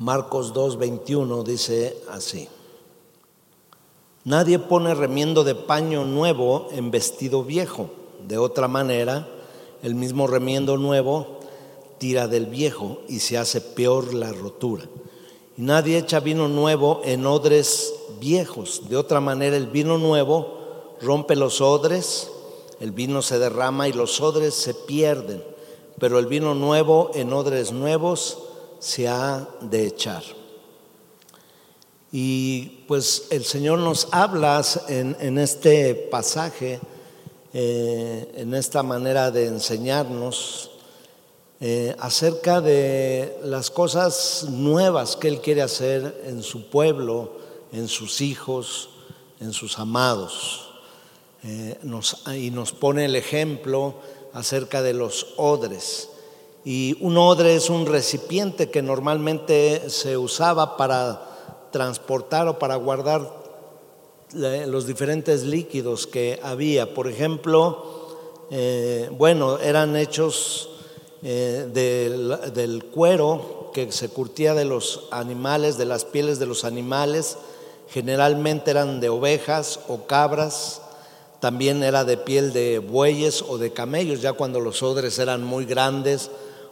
Marcos 2:21 dice así. Nadie pone remiendo de paño nuevo en vestido viejo. De otra manera, el mismo remiendo nuevo tira del viejo y se hace peor la rotura. Y nadie echa vino nuevo en odres viejos. De otra manera, el vino nuevo rompe los odres, el vino se derrama y los odres se pierden. Pero el vino nuevo en odres nuevos se ha de echar. Y pues el Señor nos habla en, este pasaje, eh, en esta manera de enseñarnos eh, acerca de las cosas nuevas que Él quiere hacer en su pueblo, en sus hijos, en sus amados. Eh, y nos pone el ejemplo acerca de los odres. Y un odre es un recipiente que normalmente se usaba para transportar o para guardar los diferentes líquidos que había. Por ejemplo, eh, bueno, eran hechos eh, del, cuero que se curtía de los animales, de las pieles de los animales, generalmente eran de ovejas o cabras, también era de piel de bueyes o de camellos, ya cuando los odres eran muy grandes,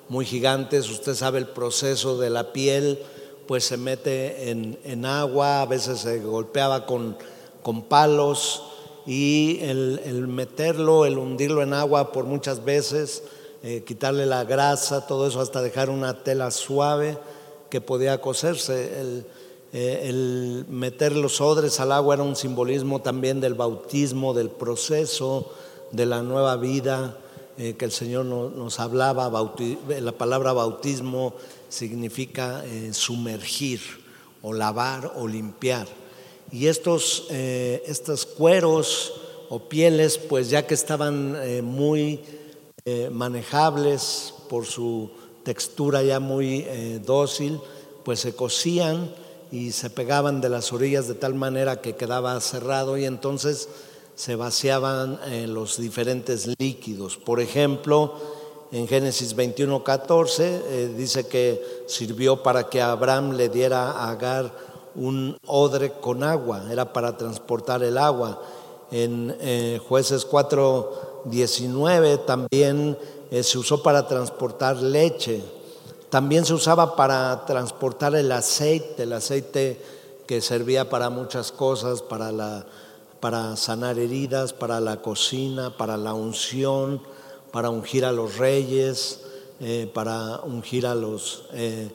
muy gigantes, usted sabe el proceso de la piel, pues se mete en, agua, a veces se golpeaba con, con palos y el, meterlo, el hundirlo en agua por muchas veces, eh, quitarle la grasa, todo eso hasta dejar una tela suave que podía coserse. El, eh, el meter los odres al agua era un simbolismo también del bautismo, del proceso, de la nueva vida eh, que el Señor nos hablaba, la palabra bautismo significa eh, sumergir o lavar o limpiar. Y estos, eh, estos cueros o pieles, pues ya que estaban muy manejables por su textura ya muy dócil, pues se cosían y se pegaban de las orillas de tal manera que quedaba cerrado y entonces se vaciaban en los diferentes líquidos. Por ejemplo, en Génesis 21, 14 eh, dice que sirvió para que Abraham le diera a Agar un odre con agua, era para transportar el agua. En eh, Jueces 4, 19 también eh, se usó para transportar leche. También se usaba para transportar el aceite, el aceite que servía para muchas cosas, para la para sanar heridas, para la cocina, para la unción, para ungir a los reyes, eh, para ungir a los eh,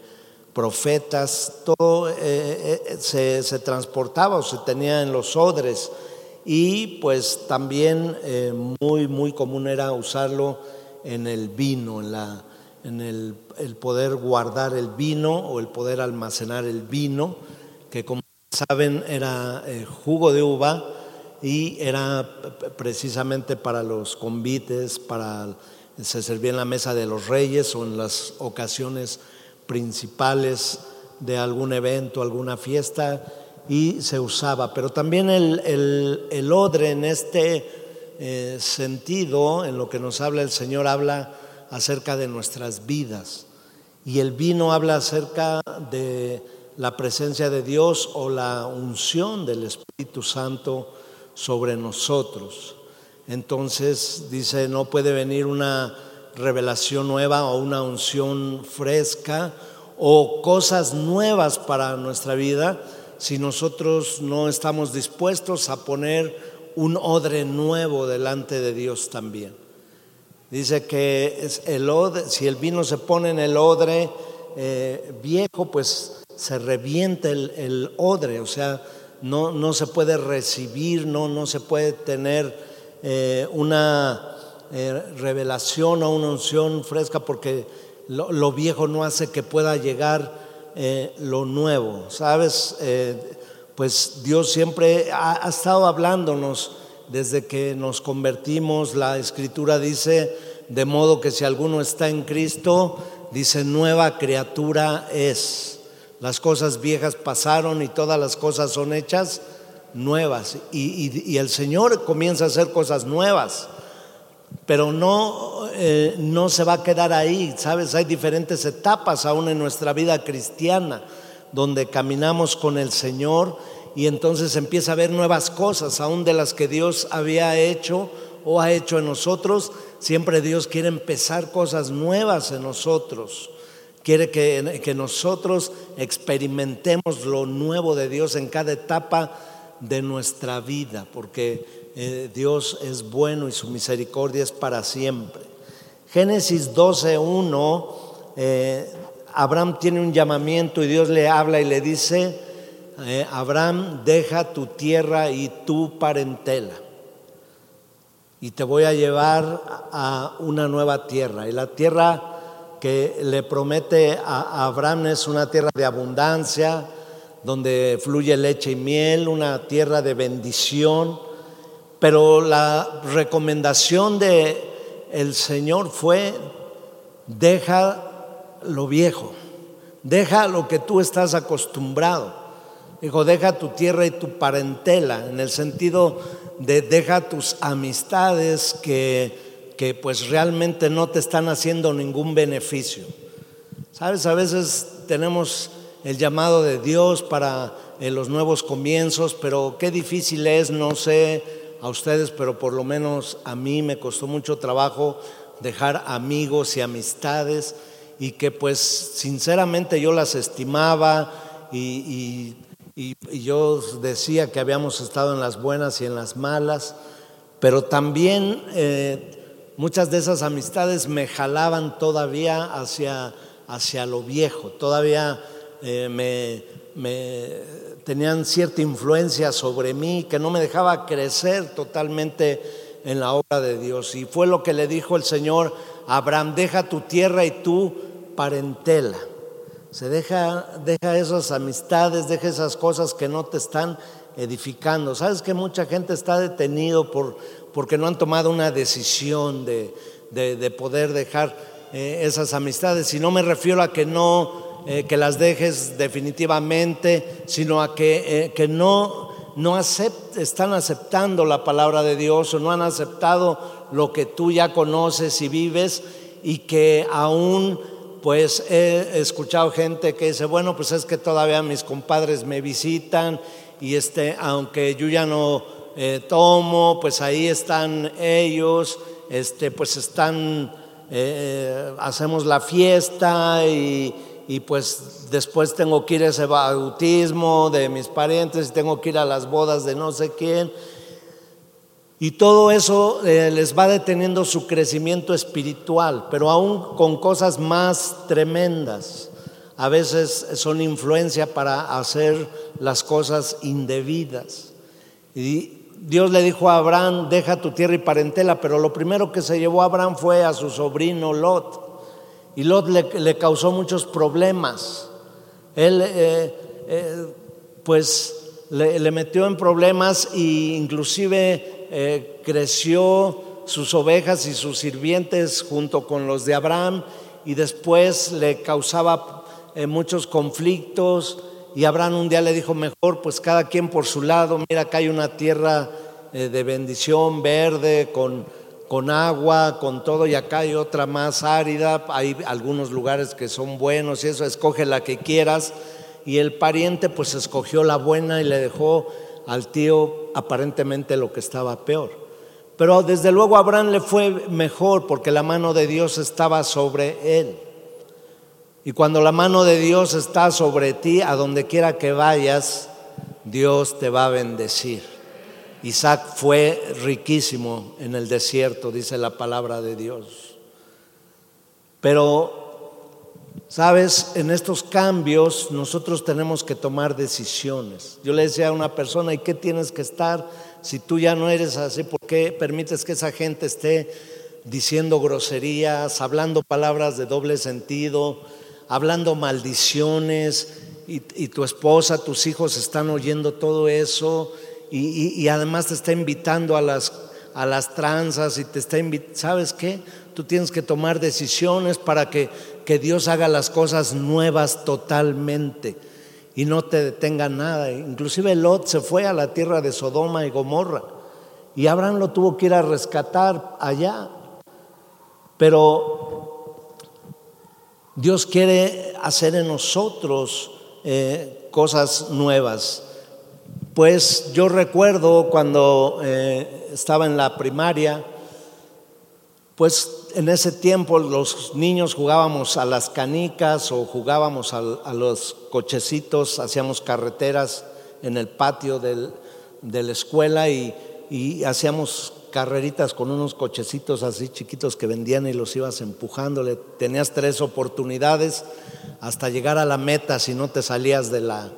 profetas. Todo eh, se, se, transportaba o se tenía en los odres. Y pues también muy, muy común era usarlo en el vino, en, la, en el, el poder guardar el vino o el poder almacenar el vino, que como saben era jugo de uva y era precisamente para los convites, para se servía en la mesa de los reyes o en las ocasiones principales de algún evento, alguna fiesta y se usaba. Pero también el, odre en este eh, sentido, en lo que nos habla el Señor, habla acerca de nuestras vidas. Y el vino habla acerca de la presencia de Dios o la unción del Espíritu Santo sobre nosotros. Entonces dice, no puede venir una revelación nueva o una unción fresca o cosas nuevas para nuestra vida si nosotros no estamos dispuestos a poner un odre nuevo delante de Dios también. Dice que si el vino se pone en el odre eh, viejo, pues se revienta el odre, o sea, no, no se puede recibir, no, no se puede tener eh, una eh, revelación o una unción fresca porque lo, viejo no hace que pueda llegar eh, lo nuevo. ¿Sabes? pues Dios siempre ha, ha estado hablándonos desde que nos convertimos. La escritura dice, de modo que si alguno está en Cristo, dice, nueva criatura es. Las cosas viejas pasaron y todas las cosas son hechas nuevas. Y, el Señor comienza a hacer cosas nuevas. Pero no, eh, no se va a quedar ahí, ¿sabes? Hay diferentes etapas aún en nuestra vida cristiana, donde caminamos con el Señor y entonces empieza a ver nuevas cosas, aún de las que Dios había hecho o ha hecho en nosotros. Siempre Dios quiere empezar cosas nuevas en nosotros. Quiere que, nosotros experimentemos lo nuevo de Dios en cada etapa de nuestra vida, porque eh, Dios es bueno y su misericordia es para siempre. Génesis 12.1, eh, Abraham tiene un llamamiento y Dios le habla y le dice, eh, Abraham, deja tu tierra y tu parentela y te voy a llevar a una nueva tierra. Y la tierra que le promete a Abraham es una tierra de abundancia, donde fluye leche y miel, una tierra de bendición pero la recomendación de el Señor fue deja lo viejo, deja lo que tú estás acostumbrado. Dijo, deja tu tierra y tu parentela, en el sentido de deja tus amistades que, que pues realmente no te están haciendo ningún beneficio. Sabes, a veces tenemos el llamado de Dios para eh, los nuevos comienzos, pero qué difícil es, no sé, a ustedes, pero por lo menos a mí me costó mucho trabajo dejar amigos y amistades y que pues sinceramente yo las estimaba y, yo decía que habíamos estado en las buenas y en las malas, pero también eh, muchas de esas amistades me jalaban todavía hacia, hacia lo viejo, todavía eh, me, tenían cierta influencia sobre mí que no me dejaba crecer totalmente en la obra de Dios. Y fue lo que le dijo el Señor Abraham, deja tu tierra y tu parentela. Se deja, deja esas amistades, deja esas cosas que no te están edificando. Sabes que mucha gente está detenido por, porque no han tomado una decisión de, de, poder dejar eh, esas amistades. Y no me refiero a que no eh, que las dejes definitivamente, sino a que, eh, que no, no están aceptando la palabra de Dios o no han aceptado lo que tú ya conoces y vives y que aún pues he escuchado gente que dice, bueno, pues es que todavía mis compadres me visitan y este, aunque yo ya no eh, tomo, pues ahí están ellos, este, pues están, hacemos la fiesta y, y pues después tengo que ir a ese bautismo de mis parientes, tengo que ir a las bodas de no sé quién. Y todo eso eh, les va deteniendo su crecimiento espiritual, pero aún con cosas más tremendas. A veces son influencia para hacer las cosas indebidas. Y Dios le dijo a Abraham, deja tu tierra y parentela, pero lo primero que se llevó a Abraham fue a su sobrino Lot. Y Lot le, causó muchos problemas. Él, eh, eh, pues, le, metió en problemas e inclusive eh, creció sus ovejas y sus sirvientes junto con los de Abraham y después le causaba muchos conflictos y Abraham un día le dijo, mejor pues cada quien por su lado, mira acá hay una tierra de bendición verde con con agua, con todo, y acá hay otra más árida, hay algunos lugares que son buenos y eso, escoge la que quieras. Y el pariente pues escogió la buena y le dejó al tío aparentemente lo que estaba peor. Pero desde luego a Abraham le fue mejor porque la mano de Dios estaba sobre él. Y cuando la mano de Dios está sobre ti, a donde quiera que vayas, Dios te va a bendecir. Isaac fue riquísimo en el desierto, dice la palabra de Dios. Pero, sabes, en estos cambios nosotros tenemos que tomar decisiones. Yo le decía a una persona, ¿y qué tienes que estar si tú ya no eres así? ¿Por qué permites que esa gente esté diciendo groserías, hablando palabras de doble sentido, hablando maldiciones? Y, y tu esposa, tus hijos están oyendo todo eso y, además te está invitando a las, a las tranzas y te está invitando, ¿sabes qué? Tú tienes que tomar decisiones para que, que Dios haga las cosas nuevas totalmente y no te detenga nada. Inclusive Lot se fue a la tierra de Sodoma y Gomorra y Abraham lo tuvo que ir a rescatar allá. pero Dios quiere hacer en nosotros eh, cosas nuevas. Pues yo recuerdo cuando eh, estaba en la primaria, pues en ese tiempo los niños jugábamos a las canicas o jugábamos a, los cochecitos, hacíamos carreteras en el patio de la escuela y, y, hacíamos carreritas con unos cochecitos así chiquitos que vendían y los ibas empujándole. Tenías tres oportunidades hasta llegar a la meta si no te salías de la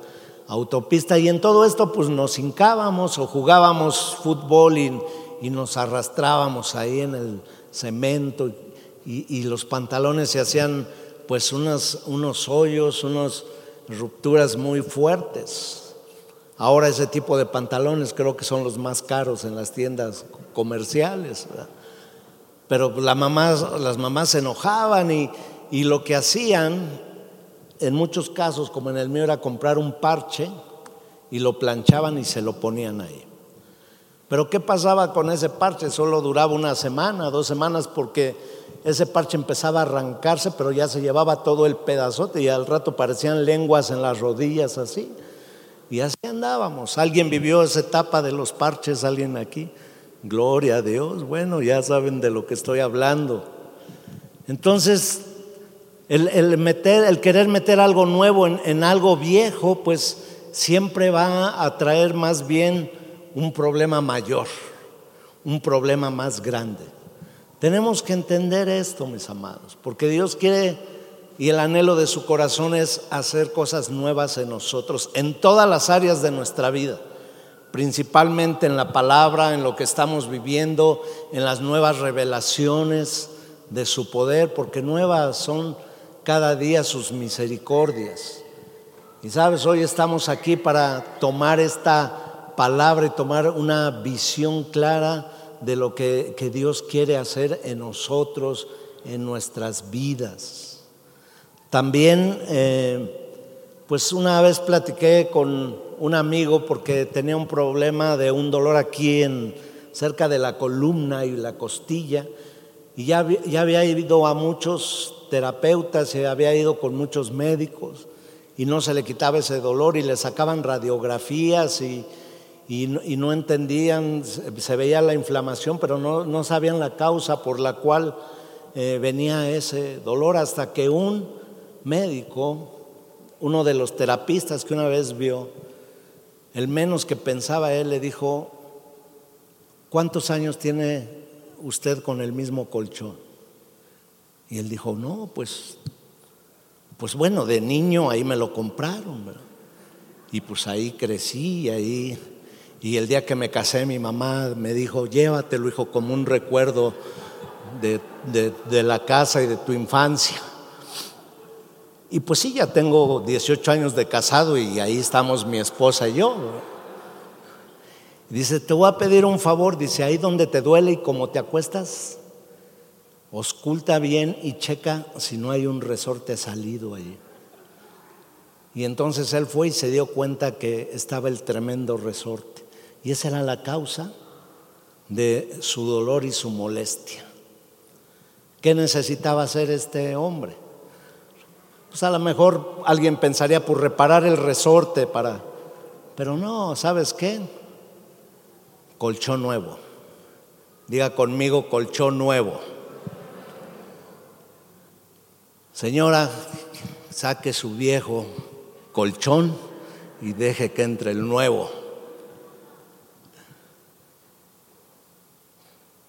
autopista y en todo esto pues nos hincábamos o jugábamos fútbol y, y nos arrastrábamos ahí en el cemento y, los pantalones se hacían pues unos, unos hoyos, unas rupturas muy fuertes. Ahora ese tipo de pantalones creo que son los más caros en las tiendas comerciales. Pero las mamás se enojaban y, y lo que hacían, en muchos casos, como en el mío, era comprar un parche y lo planchaban y se lo ponían ahí. Pero ¿qué pasaba con ese parche? Solo duraba una semana, dos semanas, porque ese parche empezaba a arrancarse, pero ya se llevaba todo el pedazote y al rato parecían lenguas en las rodillas así. Y así andábamos. ¿Alguien vivió esa etapa de los parches? ¿Alguien aquí? Gloria a Dios. Bueno, ya saben de lo que estoy hablando. Entonces, el, querer meter algo nuevo en, en algo viejo, pues siempre va a traer más bien un problema mayor, un problema más grande. Tenemos que entender esto, mis amados, porque Dios quiere y el anhelo de su corazón es hacer cosas nuevas en nosotros, en todas las áreas de nuestra vida, principalmente en la palabra, en lo que estamos viviendo, en las nuevas revelaciones de su poder, porque nuevas son cada día sus misericordias. Y sabes, hoy estamos aquí para tomar esta palabra y tomar una visión clara de lo que, Dios quiere hacer en nosotros, en nuestras vidas. También, eh, pues una vez platiqué con un amigo porque tenía un problema de un dolor aquí en, cerca de la columna y la costilla, y ya, ya había ido a muchos terapeutas y había ido con muchos médicos y no se le quitaba ese dolor y le sacaban radiografías y, y no, entendían, se veía la inflamación, pero no, sabían la causa por la cual eh, venía ese dolor hasta que un médico, uno de los terapistas que una vez vio, el menos que pensaba él, le dijo, ¿cuántos años tiene usted con el mismo colchón? Y él dijo, no, pues, pues bueno, de niño ahí me lo compraron, y pues ahí crecí, ahí y el día que me casé, mi mamá me dijo, llévatelo, hijo, como un recuerdo de, la casa y de tu infancia. Y pues sí, ya tengo 18 años de casado y ahí estamos mi esposa y yo. Dice, te voy a pedir un favor, dice, ahí donde te duele y como te acuestas, osculta bien y checa si no hay un resorte salido ahí. Y entonces él fue y se dio cuenta que estaba el tremendo resorte. Y esa era la causa de su dolor y su molestia. ¿Qué necesitaba hacer este hombre? Pues a lo mejor alguien pensaría por reparar el resorte para... Pero no, ¿sabes qué? Colchón nuevo. Diga conmigo colchón nuevo. Señora, saque su viejo colchón y deje que entre el nuevo.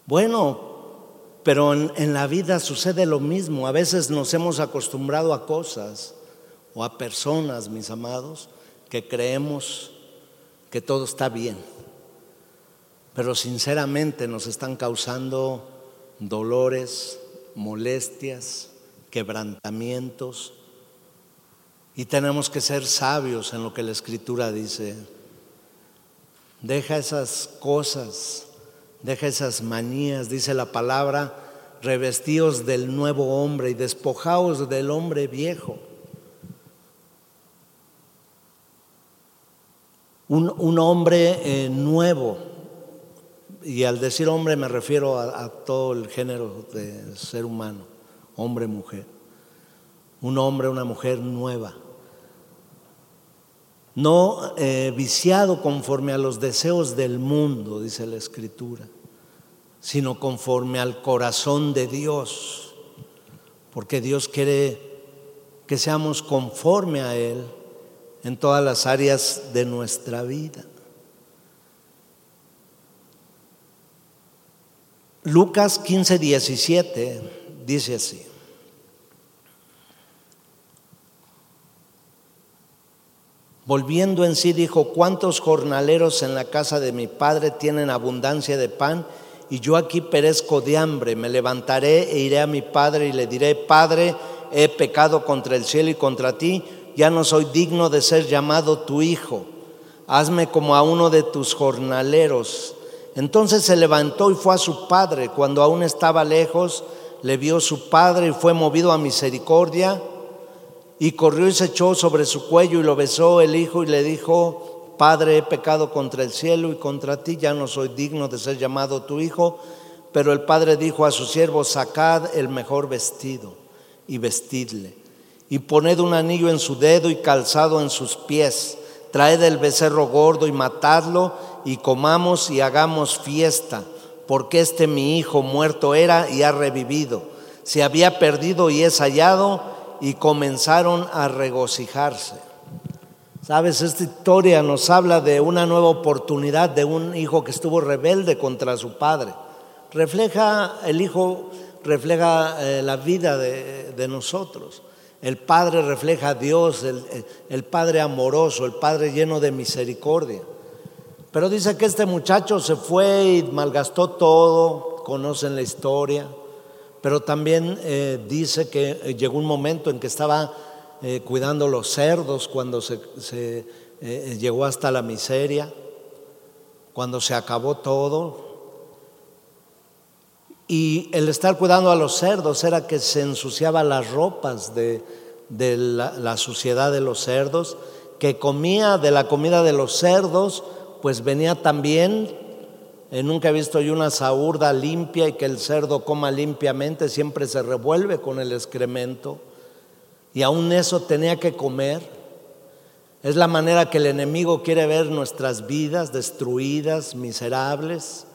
Bueno, pero en, la vida sucede lo mismo. A veces nos hemos acostumbrado a cosas o a personas, mis amados, que creemos que todo está bien. Pero sinceramente nos están causando dolores, molestias, quebrantamientos. Y tenemos que ser sabios en lo que la escritura dice. Deja esas cosas Deja esas manías, dice la palabra, revestidos del nuevo hombre y despojaos del hombre viejo. Un, hombre eh, nuevo. y al decir hombre me refiero a, todo el género de ser humano, hombre, mujer. Un hombre, una mujer nueva. No eh, viciado conforme a los deseos del mundo, dice la Escritura, sino conforme al corazón de Dios, porque Dios quiere que seamos conforme a Él en todas las áreas de nuestra vida. Lucas 15, 17 dice así. Volviendo en sí dijo, ¿cuántos jornaleros en la casa de mi padre tienen abundancia de pan? Y yo aquí perezco de hambre. Me levantaré e iré a mi padre y le diré, Padre, he pecado contra el cielo y contra ti, ya no soy digno de ser llamado tu hijo. Hazme como a uno de tus jornaleros. Entonces se levantó y fue a su padre. Cuando aún estaba lejos, le vio su padre y fue movido a misericordia. Y corrió y se echó sobre su cuello y lo besó el hijo y le dijo, Padre, he pecado contra el cielo y contra ti, ya no soy digno de ser llamado tu hijo. Pero el padre dijo a su siervo, sacad el mejor vestido y vestidle. Y poned un anillo en su dedo y calzado en sus pies. Traed el becerro gordo y matadlo y comamos y hagamos fiesta, porque este mi hijo muerto era y ha revivido, se había perdido y es hallado, y comenzaron a regocijarse. Sabes, esta historia nos habla de una nueva oportunidad de un hijo que estuvo rebelde contra su padre. Refleja, el hijo refleja eh, la vida de, nosotros. El Padre refleja a Dios, el Padre amoroso, el Padre lleno de misericordia. Pero dice que este muchacho se fue y malgastó todo, conocen la historia, pero también eh, dice que eh, llegó un momento en que estaba eh, cuidando los cerdos cuando se, llegó hasta la miseria, cuando se acabó todo. Y el estar cuidando a los cerdos era que se ensuciaba las ropas de, la, la suciedad de los cerdos, que comía de la comida de los cerdos, pues venía también, nunca he visto yo una saurda limpia y que el cerdo coma limpiamente, siempre se revuelve con el excremento. Y aún eso tenía que comer. Es la manera que el enemigo quiere ver nuestras vidas destruidas, miserables,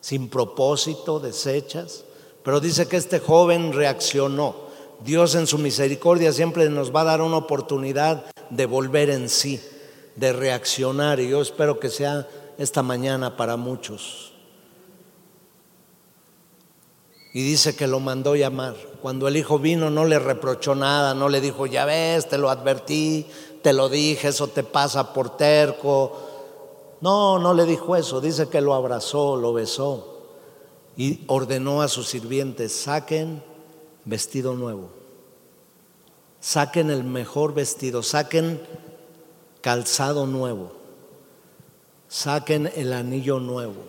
sin propósito, deshechas. Pero dice que este joven reaccionó. Dios en su misericordia siempre nos va a dar una oportunidad de volver en sí de reaccionar y yo espero que sea esta mañana para muchos. Y dice que lo mandó llamar. Cuando el hijo vino no le reprochó nada, no le dijo, ya ves, te lo advertí, te lo dije, eso te pasa por terco. No, no le dijo eso, dice que lo abrazó, lo besó y ordenó a sus sirvientes, saquen vestido nuevo, saquen el mejor vestido, saquen calzado nuevo, saquen el anillo nuevo,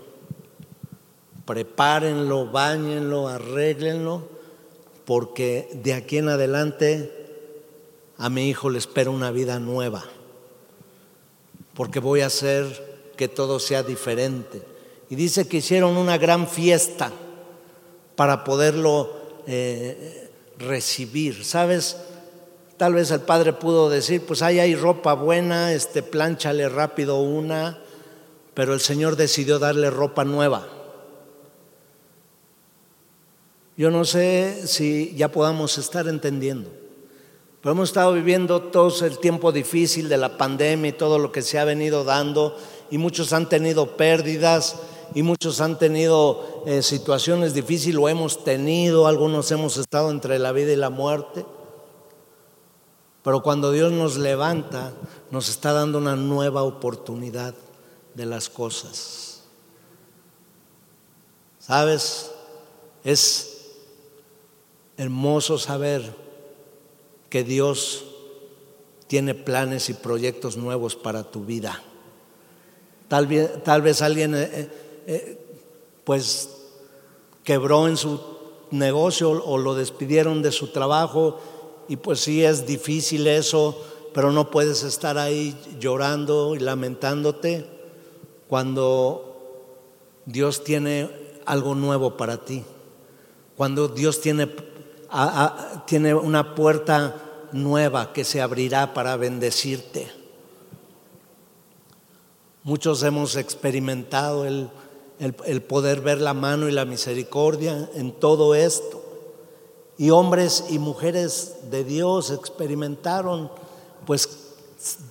prepárenlo, bañenlo, arréglenlo, porque de aquí en adelante a mi hijo le espera una vida nueva, porque voy a hacer que todo sea diferente. Y dice que hicieron una gran fiesta para poderlo eh, recibir. ¿Sabes? Tal vez el padre pudo decir, pues ahí hay ropa buena, este, plánchale rápido una, pero el Señor decidió darle ropa nueva. Yo no sé si ya podamos estar entendiendo, pero hemos estado viviendo todo el tiempo difícil de la pandemia y todo lo que se ha venido dando, y muchos han tenido pérdidas, y muchos han tenido eh, situaciones difíciles, lo hemos tenido, algunos hemos estado entre la vida y la muerte. Pero cuando Dios nos levanta, nos está dando una nueva oportunidad de las cosas. ¿Sabes? Es hermoso saber que Dios tiene planes y proyectos nuevos para tu vida. Tal vez, tal vez alguien eh, eh, eh, pues quebró en su negocio o lo despidieron de su trabajo y pues sí es difícil eso, pero no puedes estar ahí llorando y lamentándote cuando Dios tiene algo nuevo para ti. Cuando Dios tiene, tiene una puerta nueva que se abrirá para bendecirte. Muchos hemos experimentado el, el, poder ver la mano y la misericordia en todo esto. Y hombres y mujeres de Dios experimentaron pues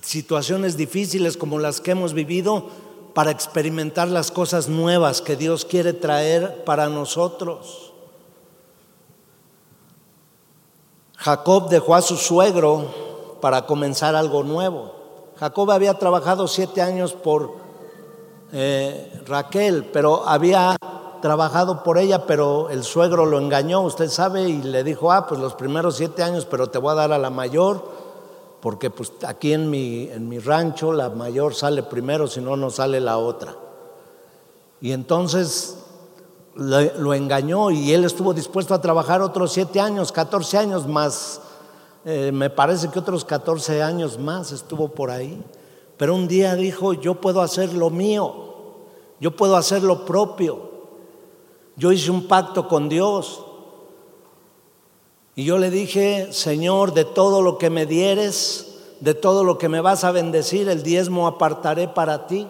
situaciones difíciles como las que hemos vivido para experimentar las cosas nuevas que Dios quiere traer para nosotros. Jacob dejó a su suegro para comenzar algo nuevo. Jacob había trabajado siete años por eh, Raquel, pero había trabajado por ella, pero el suegro lo engañó, usted sabe, y le dijo, ah, pues los primeros siete años, pero te voy a dar a la mayor, porque pues aquí en mi, en mi rancho la mayor sale primero, si no, no sale la otra. Y entonces lo, engañó y él estuvo dispuesto a trabajar otros siete años, 14 años más, eh, me parece que otros 14 años más estuvo por ahí. Pero un día dijo, yo puedo hacer lo mío, yo puedo hacer lo propio. Yo hice un pacto con Dios. Y yo le dije, Señor, de todo lo que me dieres, de todo lo que me vas a bendecir, el diezmo apartaré para ti.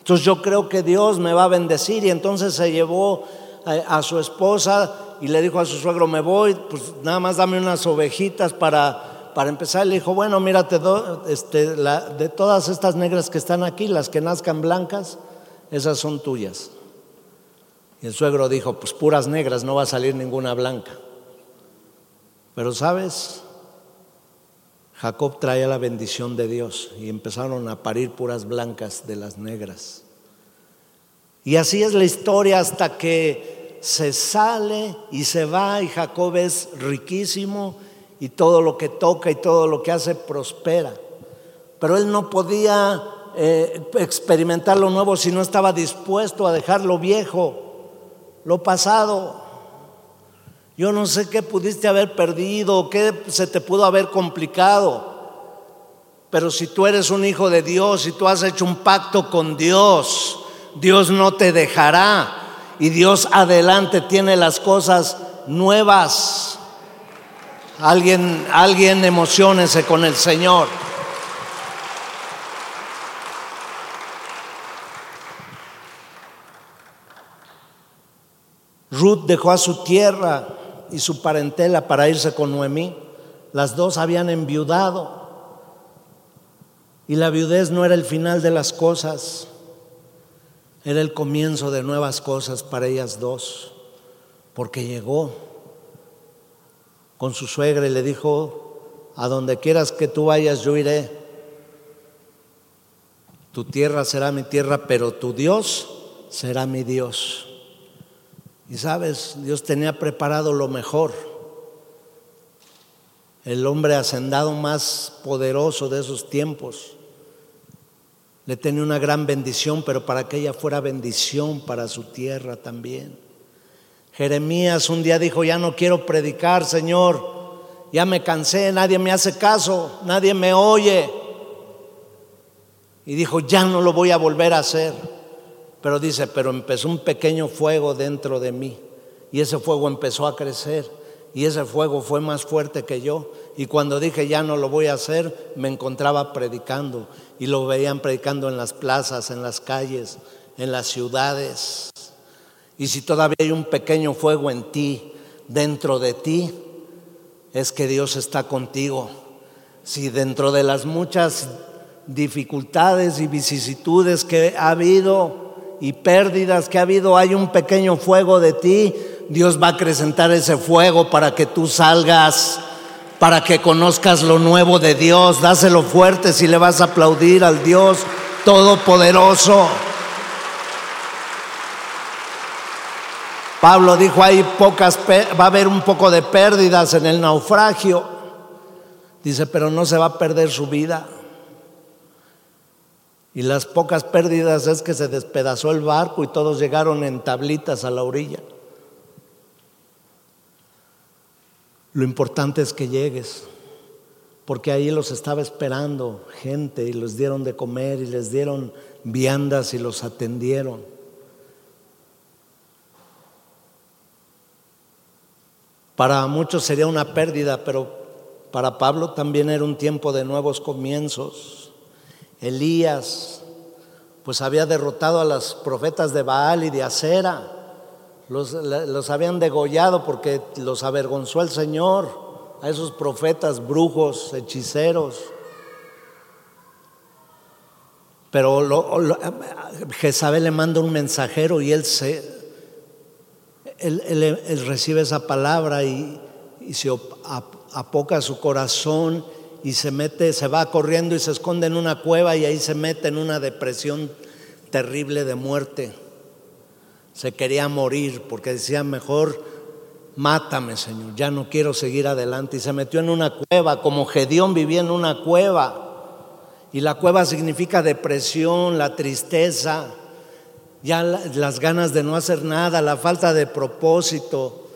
Entonces yo creo que Dios me va a bendecir. Y entonces se llevó a, su esposa y le dijo a su suegro, me voy, pues nada más dame unas ovejitas para, para empezar. Le dijo, bueno, mírate, este, de todas estas negras que están aquí, las que nazcan blancas, esas son tuyas. Y el suegro dijo, pues puras negras, no va a salir ninguna blanca. Pero sabes, Jacob traía la bendición de Dios y empezaron a parir puras blancas de las negras. Y así es la historia hasta que se sale y se va y Jacob es riquísimo y todo lo que toca y todo lo que hace prospera. Pero él no podía eh, experimentar lo nuevo si no estaba dispuesto a dejar lo viejo lo pasado. Yo no sé qué pudiste haber perdido, qué se te pudo haber complicado. Pero si tú eres un hijo de Dios y tú has hecho un pacto con Dios, Dios no te dejará. Y Dios adelante tiene las cosas nuevas. Alguien, alguien emocionese con el Señor. Ruth dejó a su tierra y su parentela para irse con Noemí. Las dos habían enviudado. Y la viudez no era el final de las cosas, era el comienzo de nuevas cosas para ellas dos. Porque llegó con su suegra y le dijo, a donde quieras que tú vayas, yo iré. Tu tierra será mi tierra, pero tu Dios será mi Dios. Y sabes, Dios tenía preparado lo mejor. El hombre hacendado más poderoso de esos tiempos. Le tenía una gran bendición, pero para que ella fuera bendición para su tierra también. Jeremías un día dijo, ya no quiero predicar, Señor, ya me cansé, nadie me hace caso, nadie me oye. Y dijo, ya no lo voy a volver a hacer. Pero dice, pero empezó un pequeño fuego dentro de mí y ese fuego empezó a crecer y ese fuego fue más fuerte que yo. Y cuando dije ya no lo voy a hacer, me encontraba predicando y lo veían predicando en las plazas, en las calles, en las ciudades. Y si todavía hay un pequeño fuego en ti, dentro de ti, es que Dios está contigo. Si dentro de las muchas dificultades y vicisitudes que ha habido, y pérdidas que ha habido, hay un pequeño fuego de ti, Dios va a acrecentar ese fuego para que tú salgas, para que conozcas lo nuevo de Dios. Dáselo fuerte si le vas a aplaudir al Dios Todopoderoso. Pablo dijo, hay pocas, va a haber un poco de pérdidas en el naufragio. Dice, pero no se va a perder su vida. Y las pocas pérdidas es que se despedazó el barco y todos llegaron en tablitas a la orilla. Lo importante es que llegues, porque ahí los estaba esperando gente y les dieron de comer y les dieron viandas y los atendieron. Para muchos sería una pérdida, pero para Pablo también era un tiempo de nuevos comienzos. Elías, pues había derrotado a los profetas de Baal y de Acera. Los, los, habían degollado porque los avergonzó el Señor, a esos profetas, brujos, hechiceros. Pero Jezabel le manda un mensajero y él, se, él, recibe esa palabra y, y se apoca su corazón y se mete, se va corriendo y se esconde en una cueva y ahí se mete en una depresión terrible de muerte. Se quería morir porque decía, mejor mátame, Señor, ya no quiero seguir adelante. Y se metió en una cueva, como Gedeón vivía en una cueva. Y la cueva significa depresión, la tristeza, ya las ganas de no hacer nada, la falta de propósito,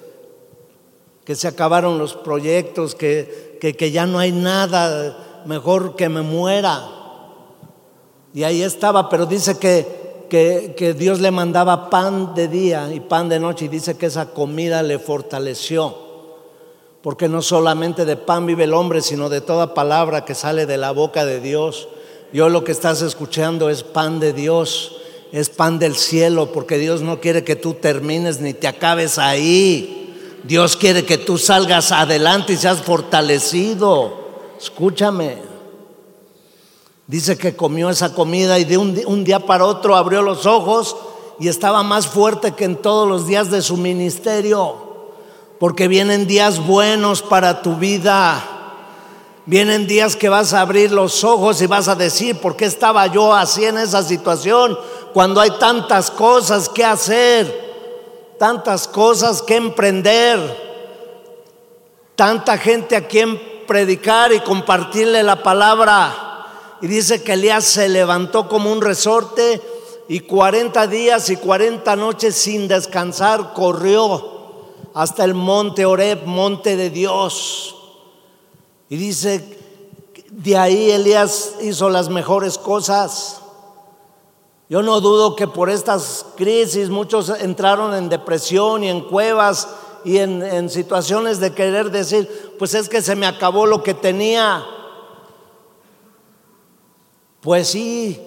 que se acabaron los proyectos, que, que, ya no hay nada, mejor que me muera. Y ahí estaba, pero dice que, que, que, Dios le mandaba pan de día y pan de noche y dice que esa comida le fortaleció. Porque no solamente de pan vive el hombre, sino de toda palabra que sale de la boca de Dios. Yo lo que estás escuchando es pan de Dios, es pan del cielo, porque Dios no quiere que tú termines ni te acabes ahí. Dios quiere que tú salgas adelante y seas fortalecido. Escúchame. Dice que comió esa comida y de un, día para otro abrió los ojos y estaba más fuerte que en todos los días de su ministerio. Porque vienen días buenos para tu vida. Vienen días que vas a abrir los ojos y vas a decir, ¿por qué estaba yo así en esa situación cuando hay tantas cosas que hacer? Tantas cosas que emprender, tanta gente a quien predicar y compartirle la palabra. Y dice que Elías se levantó como un resorte y 40 días y 40 noches sin descansar corrió hasta el monte Oreb, monte de Dios. Y dice, de ahí Elías hizo las mejores cosas. Yo no dudo que por estas crisis muchos entraron en depresión y en cuevas y en, situaciones de querer decir, pues es que se me acabó lo que tenía. Pues sí,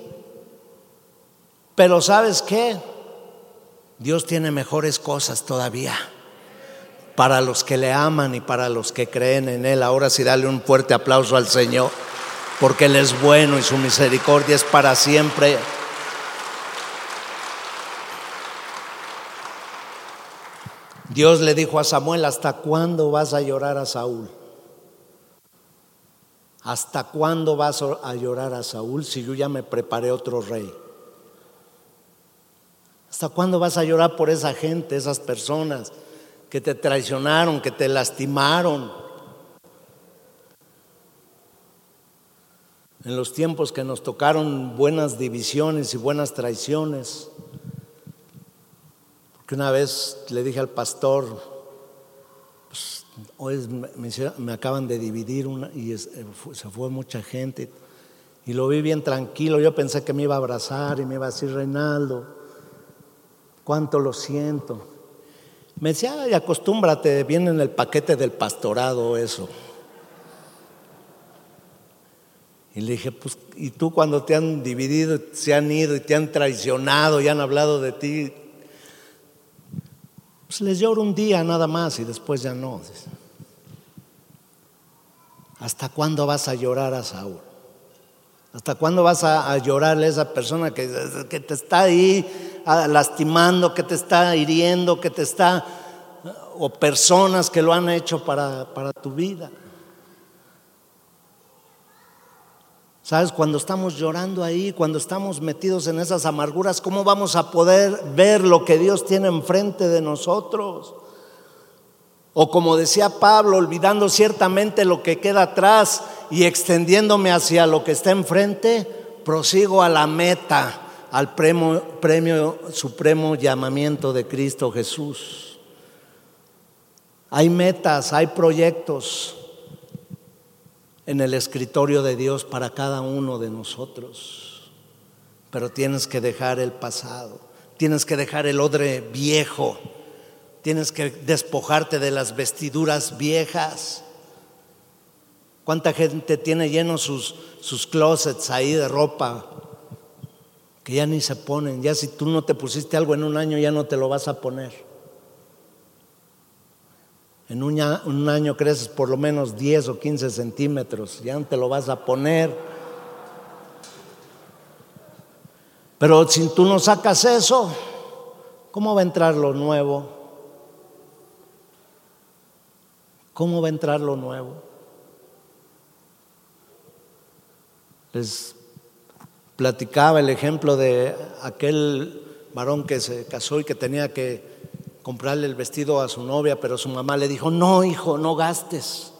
pero ¿sabes qué? Dios tiene mejores cosas todavía para los que le aman y para los que creen en Él. Ahora sí, dale un fuerte aplauso al Señor, porque Él es bueno y su misericordia es para siempre. Dios le dijo a Samuel, ¿hasta cuándo vas a llorar a Saúl? ¿Hasta cuándo vas a llorar a Saúl si yo ya me preparé otro rey? ¿Hasta cuándo vas a llorar por esa gente, esas personas que te traicionaron, que te lastimaron? En los tiempos que nos tocaron buenas divisiones y buenas traiciones, que una vez le dije al pastor, pues, hoy me, acaban de dividir una, y eh, se fue mucha gente. Y lo vi bien tranquilo. Yo pensé que me iba a abrazar y me iba a decir, Reinaldo, cuánto lo siento. Me decía, ay, acostúmbrate, viene en el paquete del pastorado eso. Y le dije, pues, ¿y tú cuando te han dividido, se han ido y te han traicionado y han hablado de ti, pues les lloro un día nada más y después ya no. ¿Hasta cuándo vas a llorar a Saúl? ¿Hasta cuándo vas a, llorarle a esa persona que, que, te está ahí lastimando, que te está hiriendo, que te está, o personas que lo han hecho para, para tu vida? ¿Sabes? Cuando estamos llorando ahí, cuando estamos metidos en esas amarguras, ¿cómo vamos a poder ver lo que Dios tiene enfrente de nosotros? O como decía Pablo, olvidando ciertamente lo que queda atrás y extendiéndome hacia lo que está enfrente, prosigo a la meta, al premio, supremo llamamiento de Cristo Jesús. Hay metas, hay proyectos en el escritorio de Dios para cada uno de nosotros. Pero tienes que dejar el pasado, tienes que dejar el odre viejo, Tienes que despojarte de las vestiduras viejas. ¿Cuánta gente tiene llenos sus, sus closets ahí de ropa que ya ni se ponen? Ya si tú no te pusiste algo en un año, ya no te lo vas a poner. En un, año creces por lo menos 10 o 15 centímetros, ya no te lo vas a poner. Pero si tú no sacas eso, ¿cómo va a entrar lo nuevo? ¿Cómo va a entrar lo nuevo? Les platicaba el ejemplo de aquel varón que se casó y que tenía que comprarle el vestido a su novia, pero su mamá le dijo, no, hijo, no gastes.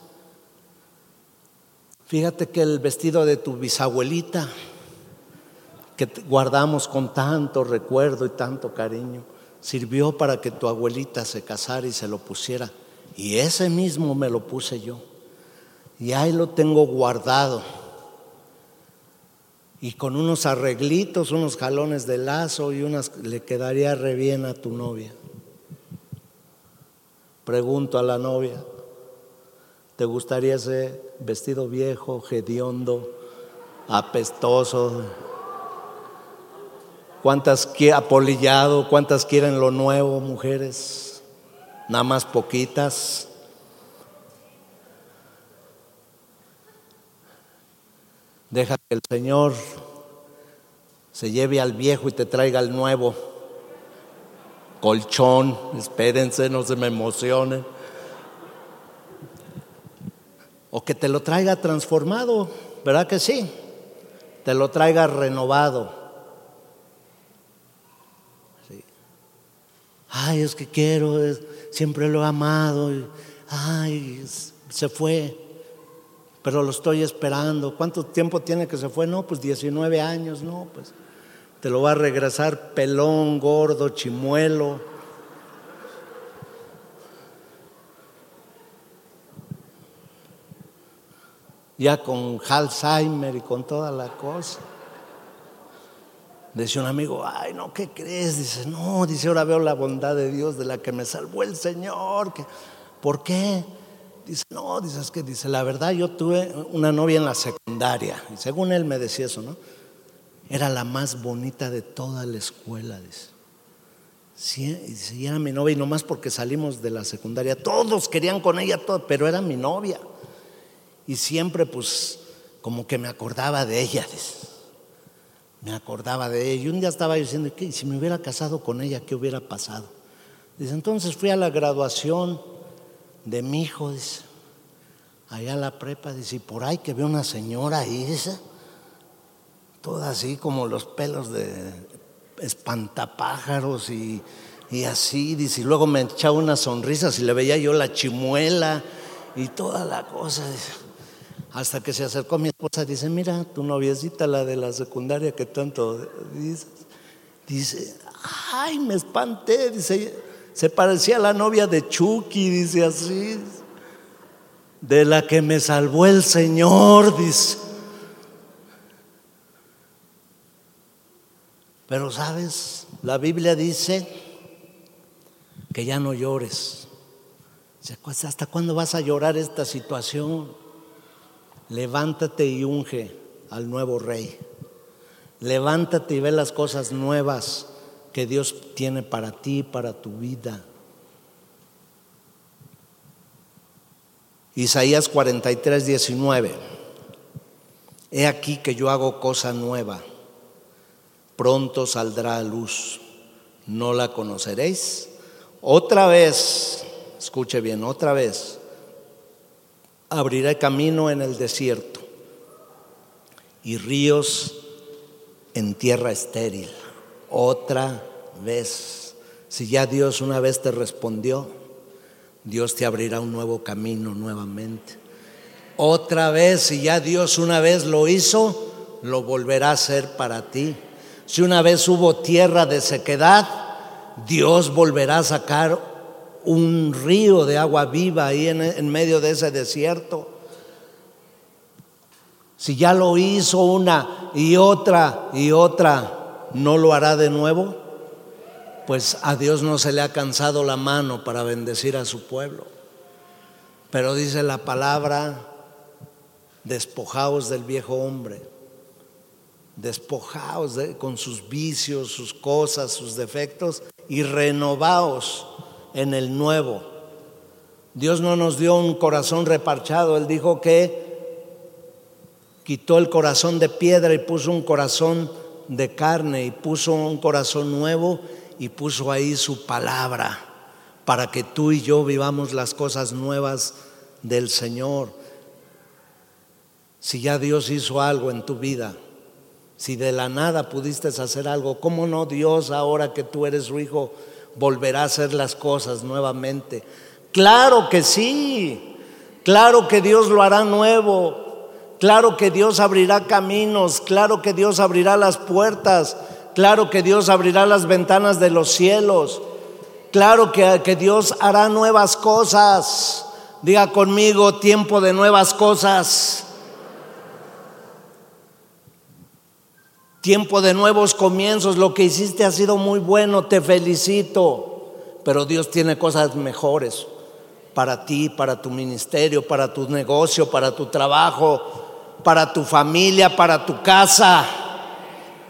Fíjate que el vestido de tu bisabuelita, que guardamos con tanto recuerdo y tanto cariño, sirvió para que tu abuelita se casara y se lo pusiera. Y ese mismo me lo puse yo. Y ahí lo tengo guardado y con unos arreglitos, unos jalones de lazo y unas le quedaría re bien a tu novia. Pregunto a la novia, ¿te gustaría ese vestido viejo, hediondo, apestoso? ¿Cuántas apolillado? ¿Cuántas quieren lo nuevo, mujeres? Nada más poquitas. Deja que el Señor se lleve al viejo y te traiga al nuevo. Colchón, espérense, no se me emocionen. O que te lo traiga transformado, ¿verdad que sí? Te lo traiga renovado. Ay, es que quiero, siempre lo he amado. Ay, se fue pero lo estoy esperando. ¿Cuánto tiempo tiene que se fue? No, pues 19 años, no, pues te lo va a regresar pelón, gordo, chimuelo. Ya con Alzheimer y con toda la cosa. Decía un amigo, ay, no, ¿qué crees? Dice, no, dice, ahora veo la bondad de Dios de la que me salvó el Señor. ¿Por qué? Dice, no, dice, es que dice, la verdad yo tuve una novia en la secundaria. Y según él me decía eso, ¿no? Era la más bonita de toda la escuela, dice. Sí, era mi novia, y nomás porque salimos de la secundaria, todos querían con ella, todo, pero era mi novia. Y siempre, pues, como que me acordaba de ella, dice. Me acordaba de ella. Y un día estaba diciendo, ¿qué? Si me hubiera casado con ella, ¿qué hubiera pasado? Dice, entonces fui a la graduación de mi hijo, dice, allá a la prepa, dice, y por ahí que ve una señora ahí, dice, toda así como los pelos de espantapájaros y, y así, dice, y luego me echaba una sonrisa si le veía yo la chimuela y toda la cosa. Hasta que se acercó mi esposa, dice, mira, tu noviecita, la de la secundaria que tanto dices, dice, ay, me espanté, dice, se parecía a la novia de Chucky, dice así. De la que me salvó el Señor, dice. Pero sabes, la Biblia dice que ya no llores. ¿Hasta cuándo vas a llorar esta situación? Levántate y unge al nuevo rey. Levántate y ve las cosas nuevas que Dios tiene para ti, para tu vida. Isaías 43, 19. He aquí que yo hago cosa nueva. Pronto saldrá a luz. ¿No la conoceréis? Otra vez, escuche bien, otra vez, abriré camino en el desierto y ríos en tierra estéril otra vez. Si ya Dios una vez te respondió, Dios te abrirá un nuevo camino nuevamente. Otra vez, si ya Dios una vez lo hizo, lo volverá a hacer para ti. Si una vez hubo tierra de sequedad, Dios volverá a sacar un río de agua viva ahí en, medio de ese desierto. Si ya lo hizo una y otra y otra ¿no lo hará de nuevo? pues a Dios no se le ha cansado la mano para bendecir a su pueblo. Pero dice la palabra, despojaos del viejo hombre, despojaos con sus vicios, sus cosas, sus defectos y renovaos en el nuevo. Dios no nos dio un corazón reparchado, Él dijo que quitó el corazón de piedra y puso un corazón de carne y puso un corazón nuevo y puso ahí su palabra para que tú y yo vivamos las cosas nuevas del Señor. Si ya Dios hizo algo en tu vida, si de la nada pudiste hacer algo, ¿cómo no Dios ahora que tú eres su hijo volverá a hacer las cosas nuevamente? Claro que sí, claro que Dios lo hará nuevo, claro que Dios abrirá caminos, claro que Dios abrirá las puertas, Claro que Dios abrirá las ventanas de los cielos. Claro que, que Dios hará nuevas cosas. Diga conmigo, tiempo de nuevas cosas. Tiempo de nuevos comienzos. Lo que hiciste ha sido muy bueno, te felicito. Pero Dios tiene cosas mejores para ti, para tu ministerio, para tu negocio, para tu trabajo, para tu familia, para tu casa.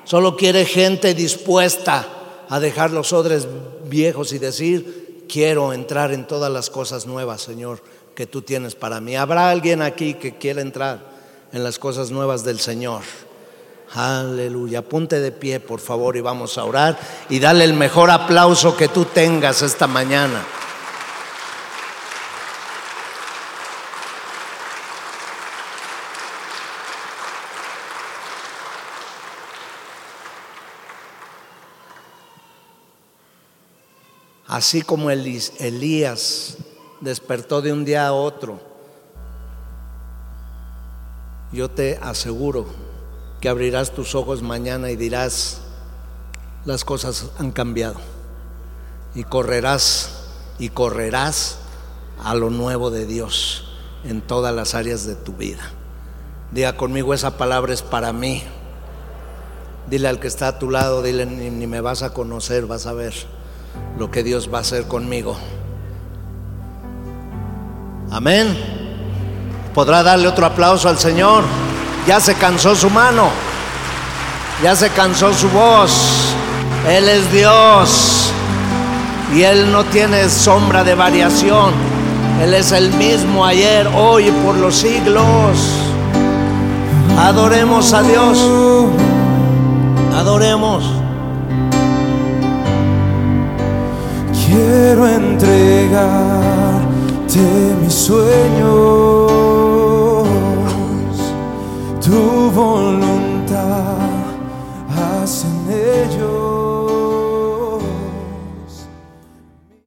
Solo quiere gente dispuesta a dejar los odres viejos y decir, quiero entrar en todas las cosas nuevas, Señor, que tú tienes para mí. ¿Habrá alguien aquí que quiera entrar en las cosas nuevas del Señor? Aleluya. Ponte de pie, por favor, y vamos a orar y dale el mejor aplauso que tú tengas esta mañana. Así como Elías despertó de un día a otro, yo te aseguro que abrirás tus ojos mañana y dirás, las cosas han cambiado. Y correrás y correrás a lo nuevo de Dios en todas las áreas de tu vida. Diga conmigo, esa palabra es para mí. Dile al que está a tu lado, dile, ni, ni me vas a conocer, vas a ver lo que Dios va a hacer conmigo. Amén. ¿Podrá darle otro aplauso al Señor? Ya se cansó su mano, ya se cansó su voz. Él es Dios y Él no tiene sombra de variación. Él es el mismo ayer, hoy y por los siglos. Adoremos a Dios. Adoremos. Quiero entregarte mis sueños, tu voluntad, haz en ellos.